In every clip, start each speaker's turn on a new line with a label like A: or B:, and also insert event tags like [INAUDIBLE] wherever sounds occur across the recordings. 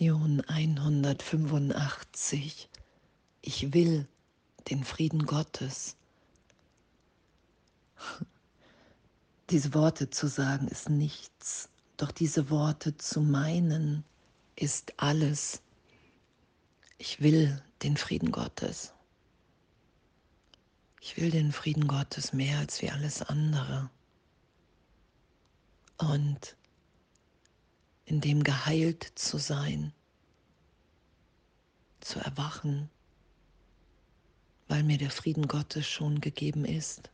A: Lektion 185. Ich will den Frieden Gottes. [LAUGHS] Diese Worte zu sagen ist nichts, doch diese Worte zu meinen ist alles. Ich will den Frieden Gottes. Ich will den Frieden Gottes mehr als wie alles andere. Und in dem geheilt zu sein, zu erwachen, weil mir der Frieden Gottes schon gegeben ist,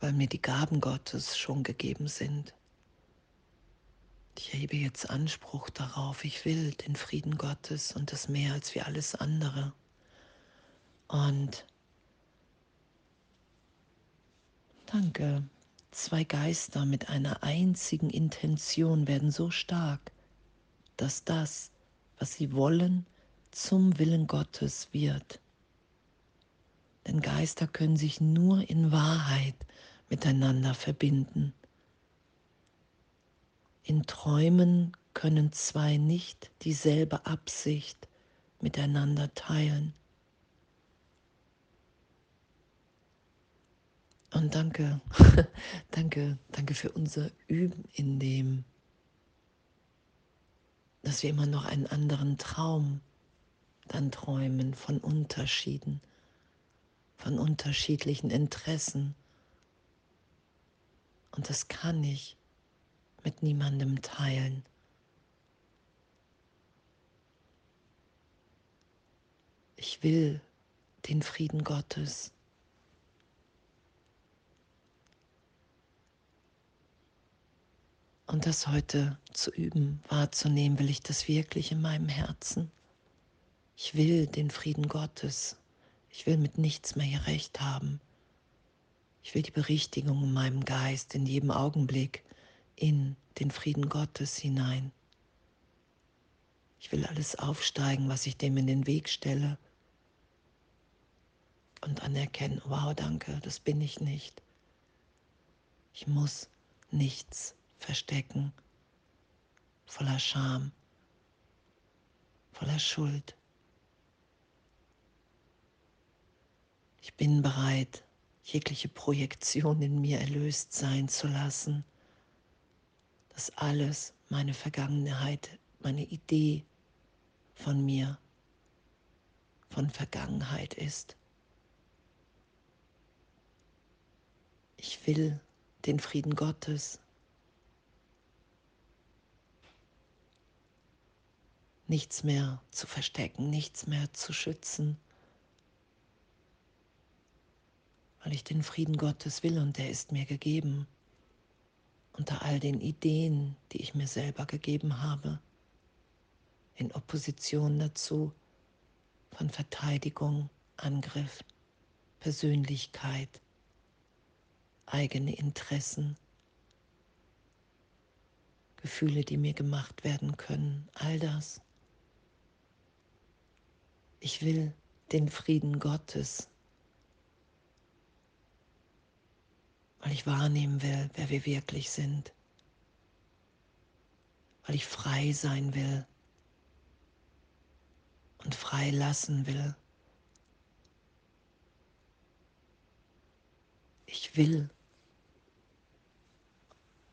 A: weil mir die Gaben Gottes schon gegeben sind. Ich erhebe jetzt Anspruch darauf, ich will den Frieden Gottes und das mehr als wie alles andere. Und danke. Zwei Geister mit einer einzigen Intention werden so stark, dass das, was sie wollen, zum Willen Gottes wird. Denn Geister können sich nur in Wahrheit miteinander verbinden. In Träumen können zwei nicht dieselbe Absicht miteinander teilen. Und danke, [LAUGHS] danke, danke für unser Üben in dem, dass wir immer noch einen anderen Traum dann träumen von Unterschieden, von unterschiedlichen Interessen. Und das kann ich mit niemandem teilen. Ich will den Frieden Gottes. Und das heute zu üben, wahrzunehmen, will ich das wirklich in meinem Herzen. Ich will den Frieden Gottes. Ich will mit nichts mehr hier recht haben. Ich will die Berichtigung in meinem Geist in jedem Augenblick in den Frieden Gottes hinein. Ich will alles aufsteigen, was ich dem in den Weg stelle und anerkennen, wow, danke, das bin ich nicht. Ich muss nichts verstecken, voller Scham, voller Schuld. Ich bin bereit, jegliche Projektion in mir erlöst sein zu lassen, dass alles meine Vergangenheit, meine Idee von mir, von Vergangenheit ist. Ich will den Frieden Gottes nichts mehr zu verstecken, nichts mehr zu schützen, weil ich den Frieden Gottes will und der ist mir gegeben. Unter all den Ideen, die ich mir selber gegeben habe, in Opposition dazu von Verteidigung, Angriff, Persönlichkeit, eigene Interessen, Gefühle, die mir gemacht werden können, all das ich will den Frieden Gottes, weil ich wahrnehmen will, wer wir wirklich sind, weil ich frei sein will und frei lassen will. Ich will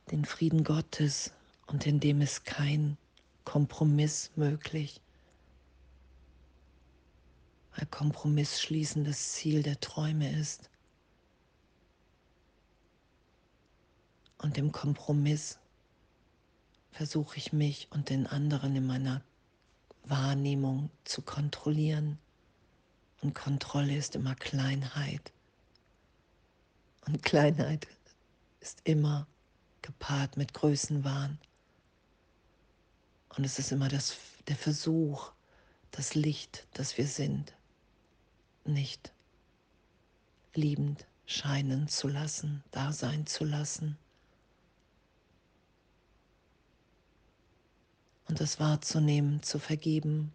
A: den Frieden Gottes und in dem ist kein Kompromiss möglich weil Kompromiss schließen das Ziel der Träume ist. Und im Kompromiss versuche ich mich und den anderen in meiner Wahrnehmung zu kontrollieren. Und Kontrolle ist immer Kleinheit. Und Kleinheit ist immer gepaart mit Größenwahn. Und es ist immer das, der Versuch, das Licht, das wir sind, nicht liebend scheinen zu lassen, da sein zu lassen. Und das wahrzunehmen, zu vergeben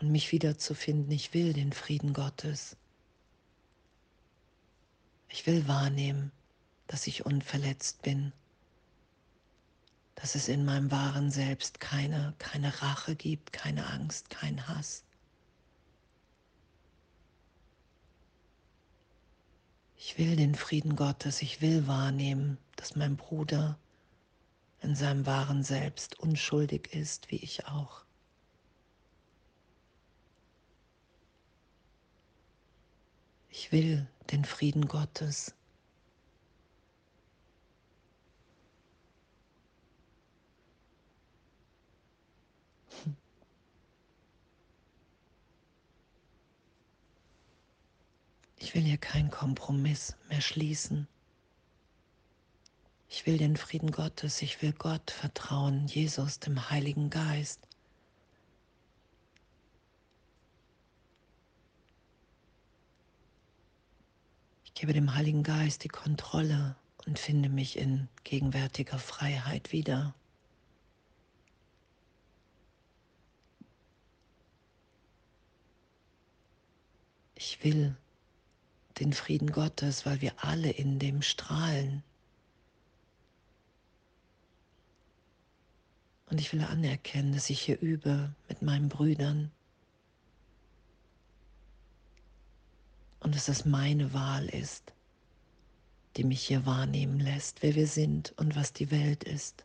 A: und mich wiederzufinden. Ich will den Frieden Gottes. Ich will wahrnehmen, dass ich unverletzt bin. dass es in meinem wahren Selbst keine, keine Rache gibt, keine Angst, kein Hass. Ich will den Frieden Gottes, ich will wahrnehmen, dass mein Bruder in seinem wahren Selbst unschuldig ist, wie ich auch. Ich will den Frieden Gottes. Ich will hier keinen Kompromiss mehr schließen. Ich will den Frieden Gottes, ich will Gott vertrauen, Jesus, dem Heiligen Geist. Ich gebe dem Heiligen Geist die Kontrolle und finde mich in gegenwärtiger Freiheit wieder. Ich will den Frieden Gottes, weil wir alle in dem strahlen. Und ich will anerkennen, dass ich hier übe mit meinen Brüdern. Und dass es meine Wahl ist, die mich hier wahrnehmen lässt, wer wir sind und was die Welt ist.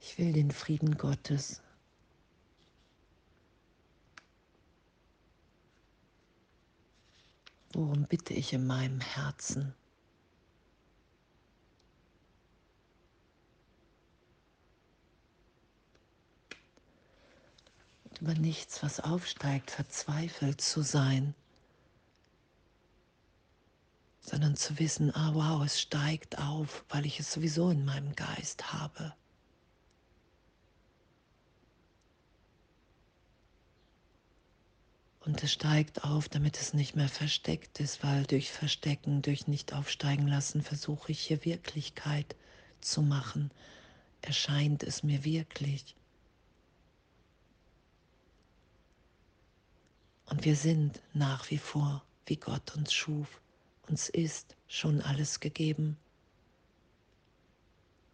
A: Ich will den Frieden Gottes. Worum bitte ich in meinem Herzen? über nichts, was aufsteigt, verzweifelt zu sein, sondern zu wissen, ah wow, es steigt auf, weil ich es sowieso in meinem Geist habe. Und es steigt auf, damit es nicht mehr versteckt ist, weil durch Verstecken, durch nicht aufsteigen lassen, versuche ich hier Wirklichkeit zu machen. Erscheint es mir wirklich. Und wir sind nach wie vor, wie Gott uns schuf. Uns ist schon alles gegeben.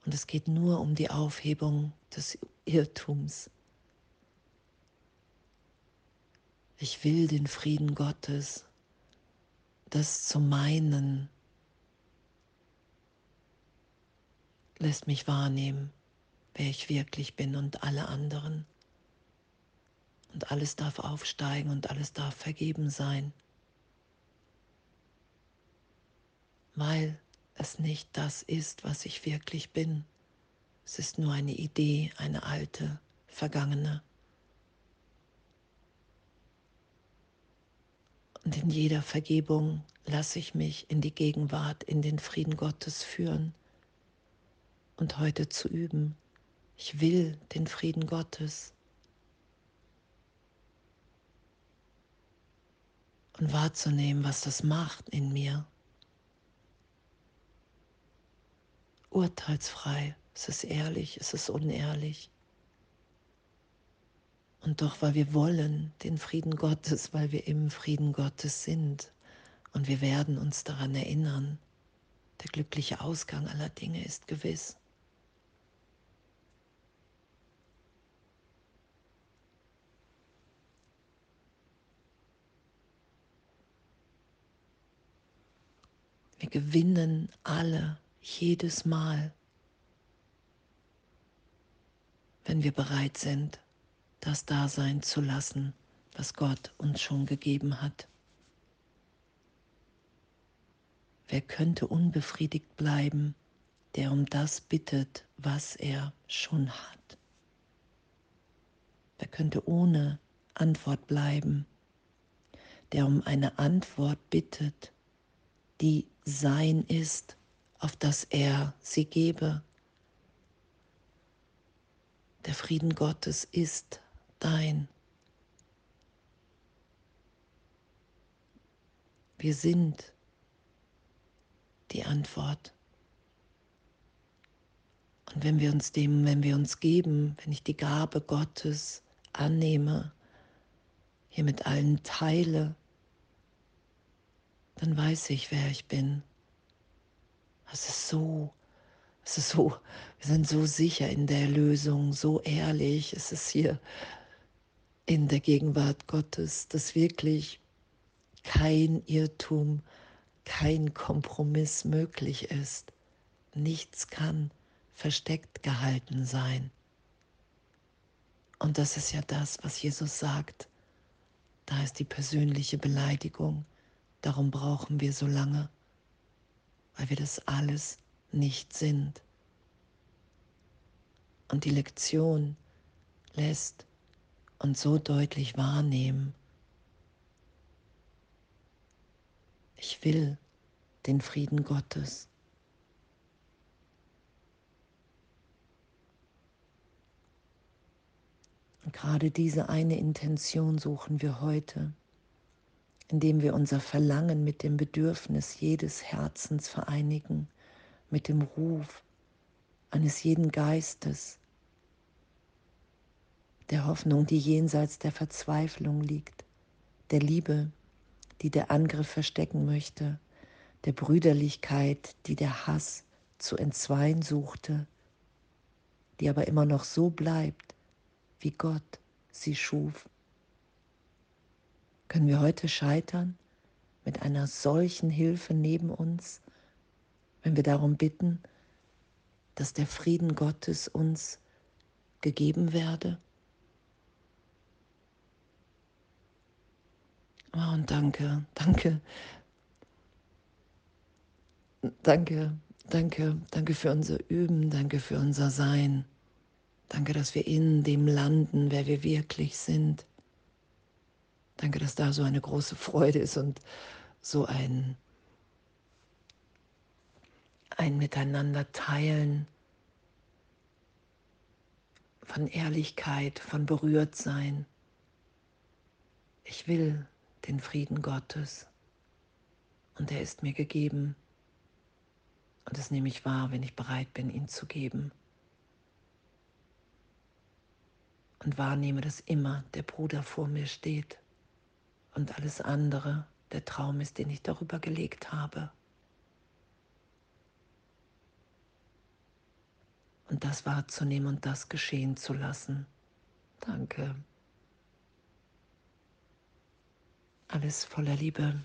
A: Und es geht nur um die Aufhebung des Irrtums. Ich will den Frieden Gottes, das zu meinen, lässt mich wahrnehmen, wer ich wirklich bin und alle anderen. Und alles darf aufsteigen und alles darf vergeben sein, weil es nicht das ist, was ich wirklich bin. Es ist nur eine Idee, eine alte, vergangene. Und in jeder Vergebung lasse ich mich in die Gegenwart, in den Frieden Gottes führen und heute zu üben. Ich will den Frieden Gottes. und wahrzunehmen, was das macht in mir. Urteilsfrei, es ist ehrlich, es ist unehrlich. Und doch, weil wir wollen den Frieden Gottes, weil wir im Frieden Gottes sind und wir werden uns daran erinnern, der glückliche Ausgang aller Dinge ist gewiss. Wir gewinnen alle jedes Mal, wenn wir bereit sind, das Dasein zu lassen, was Gott uns schon gegeben hat. Wer könnte unbefriedigt bleiben, der um das bittet, was er schon hat? Wer könnte ohne Antwort bleiben, der um eine Antwort bittet, die sein ist, auf das er sie gebe. Der Frieden Gottes ist dein. Wir sind die Antwort. Und wenn wir uns dem, wenn wir uns geben, wenn ich die Gabe Gottes annehme, hier mit allen teile, dann weiß ich, wer ich bin. Es ist so, es ist so, wir sind so sicher in der Erlösung, so ehrlich. Es ist hier in der Gegenwart Gottes, dass wirklich kein Irrtum, kein Kompromiss möglich ist. Nichts kann versteckt gehalten sein. Und das ist ja das, was Jesus sagt. Da ist die persönliche Beleidigung. Darum brauchen wir so lange, weil wir das alles nicht sind. Und die Lektion lässt uns so deutlich wahrnehmen, ich will den Frieden Gottes. Und gerade diese eine Intention suchen wir heute, indem wir unser Verlangen mit dem Bedürfnis jedes Herzens vereinigen, mit dem Ruf eines jeden Geistes, der Hoffnung, die jenseits der Verzweiflung liegt, der Liebe, die der Angriff verstecken möchte, der Brüderlichkeit, die der Hass zu entzweien suchte, die aber immer noch so bleibt, wie Gott sie schuf. Können wir heute scheitern mit einer solchen Hilfe neben uns, wenn wir darum bitten, dass der Frieden Gottes uns gegeben werde? Oh, und danke, danke, danke, danke, danke für unser Üben, danke für unser Sein. Danke, dass wir in dem landen, wer wir wirklich sind. Danke, dass da so eine große Freude ist und so ein, ein Miteinander teilen von Ehrlichkeit, von Berührtsein. Ich will den Frieden Gottes und er ist mir gegeben. Und das nehme ich wahr, wenn ich bereit bin, ihn zu geben. und wahrnehme, dass immer der Bruder vor mir steht und alles andere der Traum ist, den ich darüber gelegt habe. Und das wahrzunehmen und das geschehen zu lassen. Danke. Alles voller Liebe.